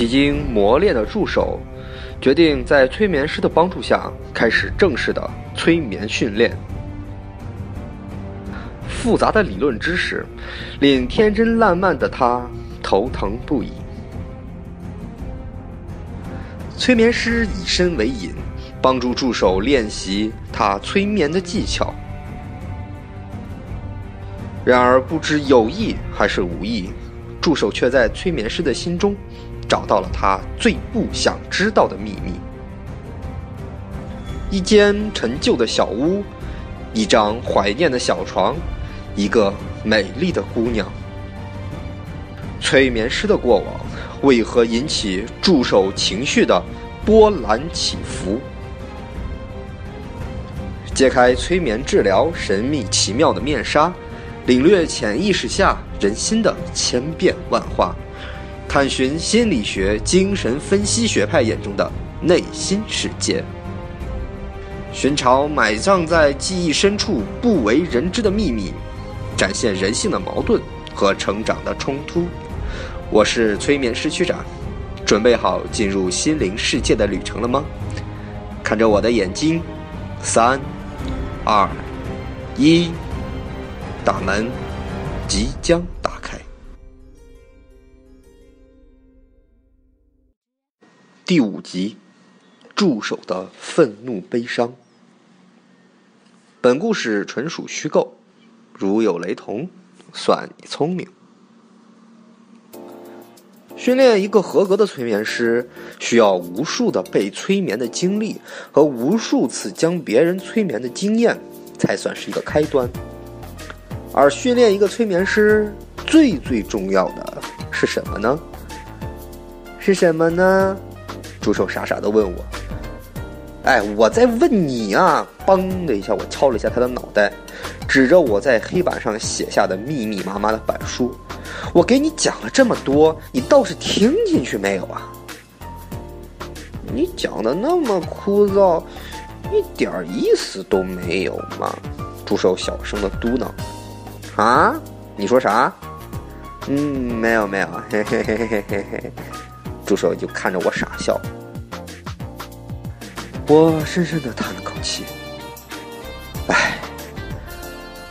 几经磨练的助手，决定在催眠师的帮助下开始正式的催眠训练。复杂的理论知识令天真烂漫的他头疼不已。催眠师以身为引，帮助助手练习他催眠的技巧。然而，不知有意还是无意，助手却在催眠师的心中找到了他最不想知道的秘密：一间陈旧的小屋，一张怀念的小床。一个美丽的姑娘。催眠师的过往为何引起助手情绪的波澜起伏？揭开催眠治疗神秘奇妙的面纱，领略潜意识下人心的千变万化，探寻心理学、精神分析学派眼中的内心世界，寻找埋葬在记忆深处不为人知的秘密。展现人性的矛盾和成长的冲突。我是催眠师区长，准备好进入心灵世界的旅程了吗？看着我的眼睛，三、二、一，大门即将第五集，助手的愤怒悲伤。本故事纯属虚构。如有雷同，算你聪明。训练一个合格的催眠师，需要无数的被催眠的经历和无数次将别人催眠的经验，才算是一个开端。而训练一个催眠师，最最重要的是什么呢？是什么呢？助手傻傻的问我。哎，我在问你啊！嘣的一下，我敲了一下他的脑袋。指着我在黑板上写下的密密麻麻的板书，我给你讲了这么多，你倒是听进去没有啊？你讲的那么枯燥，一点意思都没有嘛！助手小声的嘟囔：“啊，你说啥？嗯，没有没有，嘿嘿嘿嘿嘿嘿嘿。”助手就看着我傻笑。我深深的叹了口气。唉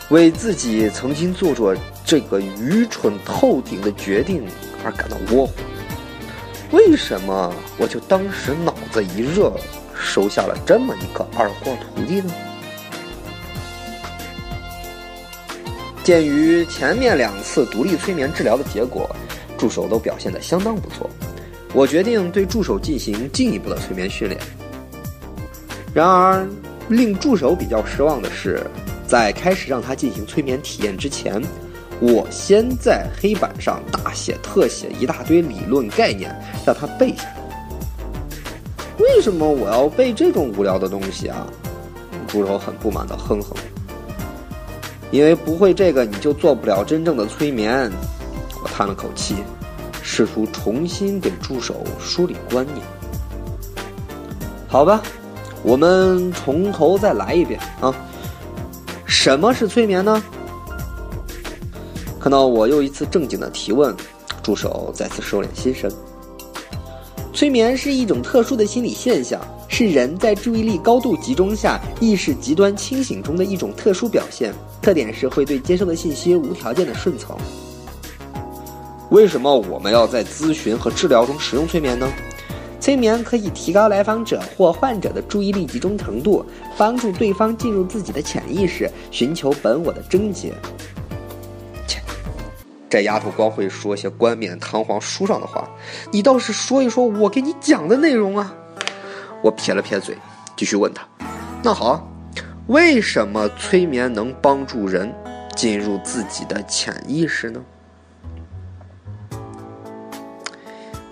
为自己曾经做着这个愚蠢透顶的决定而感到窝火。为什么我就当时脑子一热，收下了这么一个二货徒弟呢？鉴于前面两次独立催眠治疗的结果，助手都表现得相当不错，我决定对助手进行进一步的催眠训练。然而，令助手比较失望的是。在开始让他进行催眠体验之前，我先在黑板上大写特写一大堆理论概念，让他背下来。为什么我要背这种无聊的东西啊？助手很不满的哼哼。因为不会这个，你就做不了真正的催眠。我叹了口气，试图重新给助手梳理观念。好吧，我们从头再来一遍啊。什么是催眠呢？看到我又一次正经的提问，助手再次收敛心神。催眠是一种特殊的心理现象，是人在注意力高度集中下，意识极端清醒中的一种特殊表现。特点是会对接收的信息无条件的顺从。为什么我们要在咨询和治疗中使用催眠呢？催眠可以提高来访者或患者的注意力集中程度，帮助对方进入自己的潜意识，寻求本我的症结。切，这丫头光会说些冠冕堂皇书上的话，你倒是说一说我给你讲的内容啊！我撇了撇嘴，继续问他：“那好，为什么催眠能帮助人进入自己的潜意识呢？”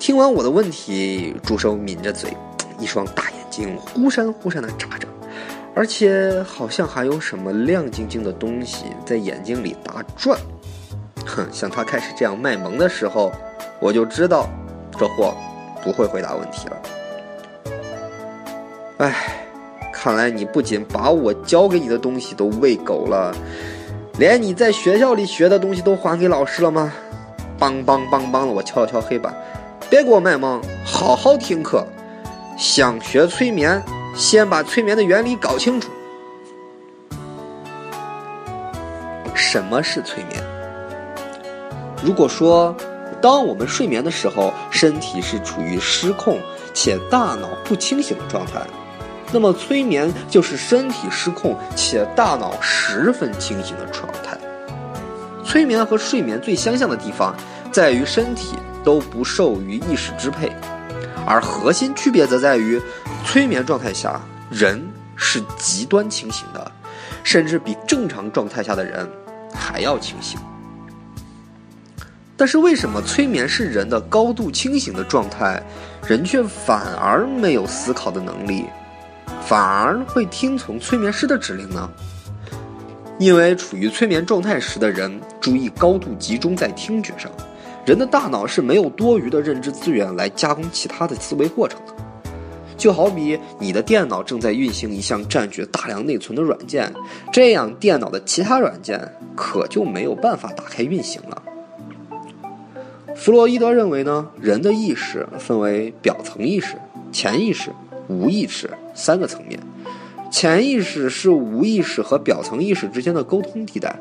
听完我的问题，助手抿着嘴，一双大眼睛忽闪忽闪的眨着，而且好像还有什么亮晶晶的东西在眼睛里打转。哼，像他开始这样卖萌的时候，我就知道这货不会回答问题了。哎，看来你不仅把我教给你的东西都喂狗了，连你在学校里学的东西都还给老师了吗？梆梆梆梆的，我敲了敲黑板。别给我卖萌，好好听课。想学催眠，先把催眠的原理搞清楚。什么是催眠？如果说，当我们睡眠的时候，身体是处于失控且大脑不清醒的状态，那么催眠就是身体失控且大脑十分清醒的状态。催眠和睡眠最相像的地方，在于身体都不受于意识支配。而核心区别则在于，催眠状态下人是极端清醒的，甚至比正常状态下的人还要清醒。但是为什么催眠是人的高度清醒的状态，人却反而没有思考的能力，反而会听从催眠师的指令呢？因为处于催眠状态时的人，注意高度集中在听觉上。人的大脑是没有多余的认知资源来加工其他的思维过程的，就好比你的电脑正在运行一项占据大量内存的软件，这样电脑的其他软件可就没有办法打开运行了。弗洛伊德认为呢，人的意识分为表层意识、潜意识、无意识三个层面，潜意识是无意识和表层意识之间的沟通地带。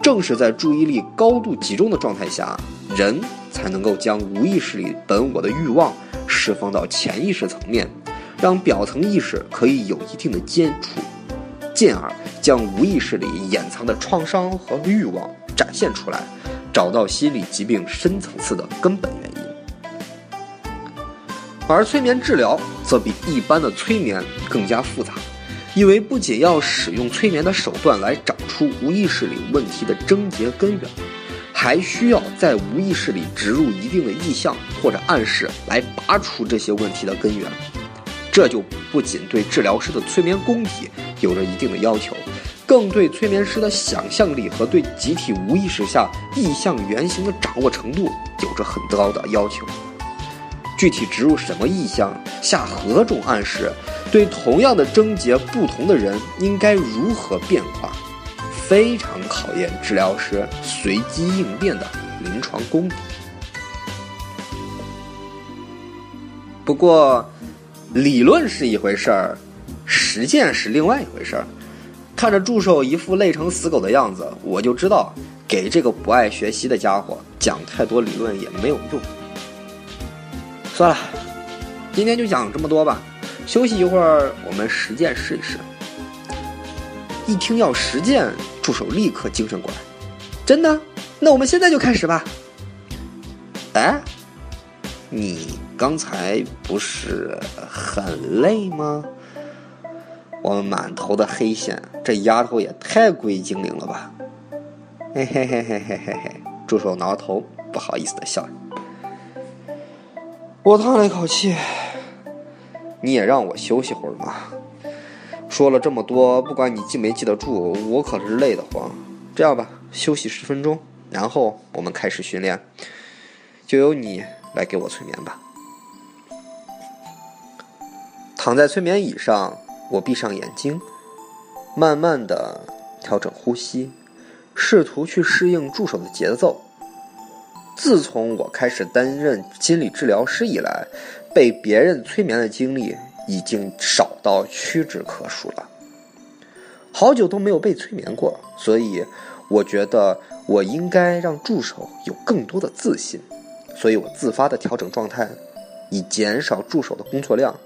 正是在注意力高度集中的状态下，人才能够将无意识里本我的欲望释放到潜意识层面，让表层意识可以有一定的接触，进而将无意识里掩藏的创伤和欲望展现出来，找到心理疾病深层次的根本原因。而催眠治疗则比一般的催眠更加复杂。因为不仅要使用催眠的手段来找出无意识里问题的症结根源，还需要在无意识里植入一定的意象或者暗示来拔除这些问题的根源。这就不仅对治疗师的催眠功底有着一定的要求，更对催眠师的想象力和对集体无意识下意象原型的掌握程度有着很高的要求。具体植入什么意象，下何种暗示？对同样的症结，不同的人应该如何变化，非常考验治疗师随机应变的临床功底。不过，理论是一回事儿，实践是另外一回事儿。看着助手一副累成死狗的样子，我就知道给这个不爱学习的家伙讲太多理论也没有用。算了，今天就讲这么多吧。休息一会儿，我们实践试一试。一听要实践，助手立刻精神过来。真的？那我们现在就开始吧。哎，你刚才不是很累吗？我满头的黑线，这丫头也太鬼精灵了吧！嘿嘿嘿嘿嘿嘿嘿，助手挠头，不好意思的笑着。我叹了一口气。你也让我休息会儿嘛！说了这么多，不管你记没记得住，我可是累得慌。这样吧，休息十分钟，然后我们开始训练。就由你来给我催眠吧。躺在催眠椅上，我闭上眼睛，慢慢的调整呼吸，试图去适应助手的节奏。自从我开始担任心理治疗师以来，被别人催眠的经历已经少到屈指可数了。好久都没有被催眠过，所以我觉得我应该让助手有更多的自信。所以我自发的调整状态，以减少助手的工作量，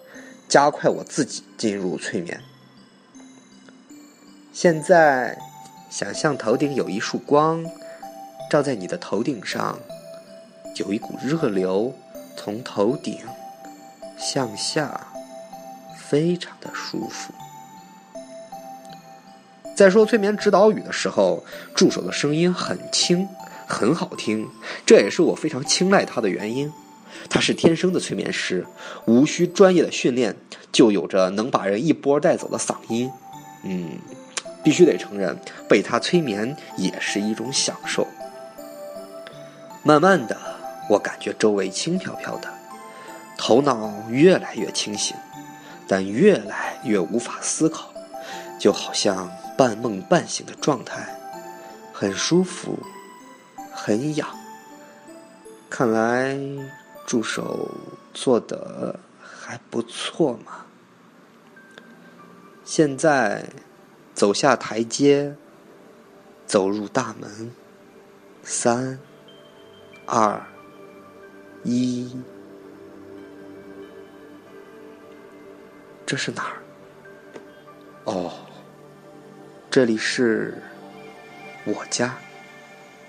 加快我自己进入催眠。现在，想象头顶有一束光，照在你的头顶上。有一股热流从头顶向下，非常的舒服。在说催眠指导语的时候，助手的声音很轻，很好听，这也是我非常青睐他的原因。他是天生的催眠师，无需专业的训练，就有着能把人一波带走的嗓音。嗯，必须得承认，被他催眠也是一种享受。慢慢的。我感觉周围轻飘飘的，头脑越来越清醒，但越来越无法思考，就好像半梦半醒的状态，很舒服，很痒。看来助手做的还不错嘛。现在走下台阶，走入大门，三、二、一，这是哪儿？哦，这里是我家，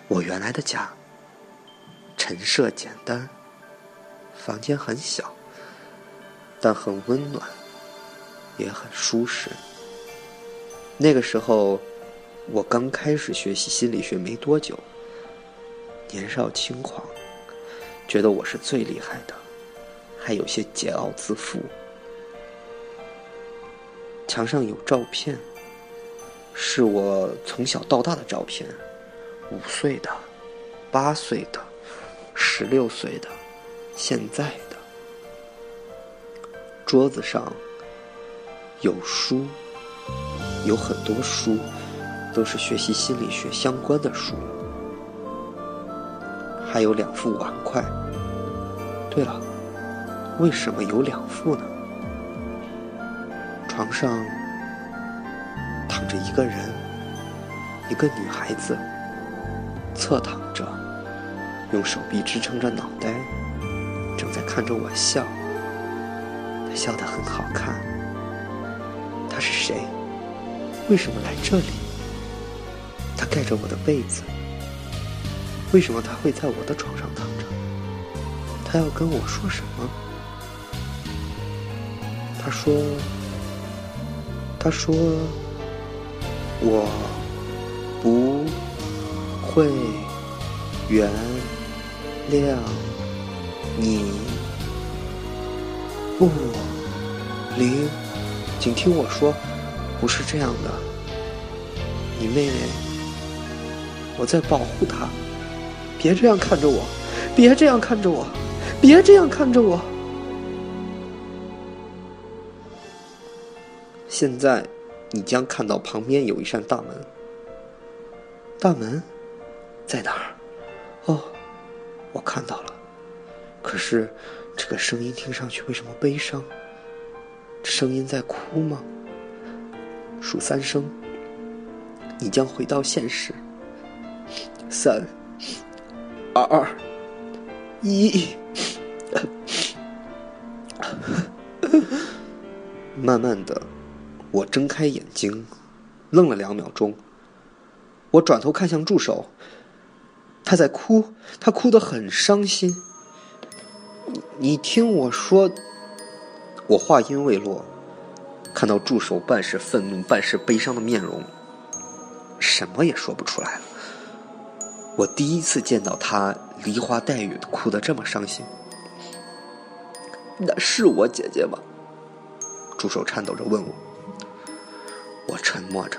我原来的家。陈设简单，房间很小，但很温暖，也很舒适。那个时候，我刚开始学习心理学没多久，年少轻狂，觉得我是最厉害的，还有些桀骜自负。墙上有照片，是我从小到大的照片，五岁的，八岁的，十六岁的，现在的。桌子上有书，有很多书，都是学习心理学相关的书，还有两副碗筷。对了，为什么有两副呢？床上躺着一个人，一个女孩子，侧躺着，用手臂支撑着脑袋，正在看着我笑。她笑得很好看。她是谁？为什么来这里？她盖着我的被子。为什么她会在我的床上躺着？他要跟我说什么？他说。他说：“我不会原谅你。”不，林，请听我说，不是这样的。你妹妹，我在保护她。别这样看着我，别这样看着我，别这样看着我。现在，你将看到旁边有一扇大门。大门在哪儿？哦，我看到了。可是，这个声音听上去为什么悲伤？声音在哭吗？数三声，你将回到现实。三、二、一，慢慢的。我睁开眼睛，愣了两秒钟。我转头看向助手，他在哭，他哭得很伤心。你听我说，我话音未落，看到助手半是愤怒、半是悲伤的面容，什么也说不出来了。我第一次见到他梨花带雨哭得这么伤心。那是我姐姐吗？助手颤抖着问我。我沉默着，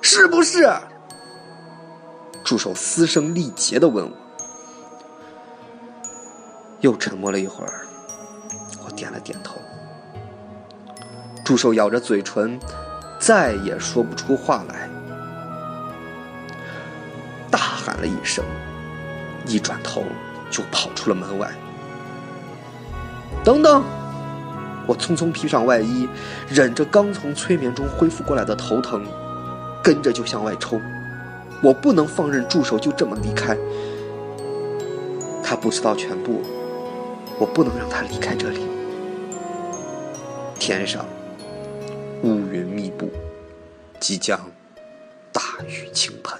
是不是？助手嘶声力竭的问我。又沉默了一会儿，我点了点头。助手咬着嘴唇，再也说不出话来，大喊了一声，一转头就跑出了门外。等等！我匆匆披上外衣，忍着刚从催眠中恢复过来的头疼，跟着就向外冲。我不能放任助手就这么离开，他不知道全部，我不能让他离开这里。天上乌云密布，即将大雨倾盆。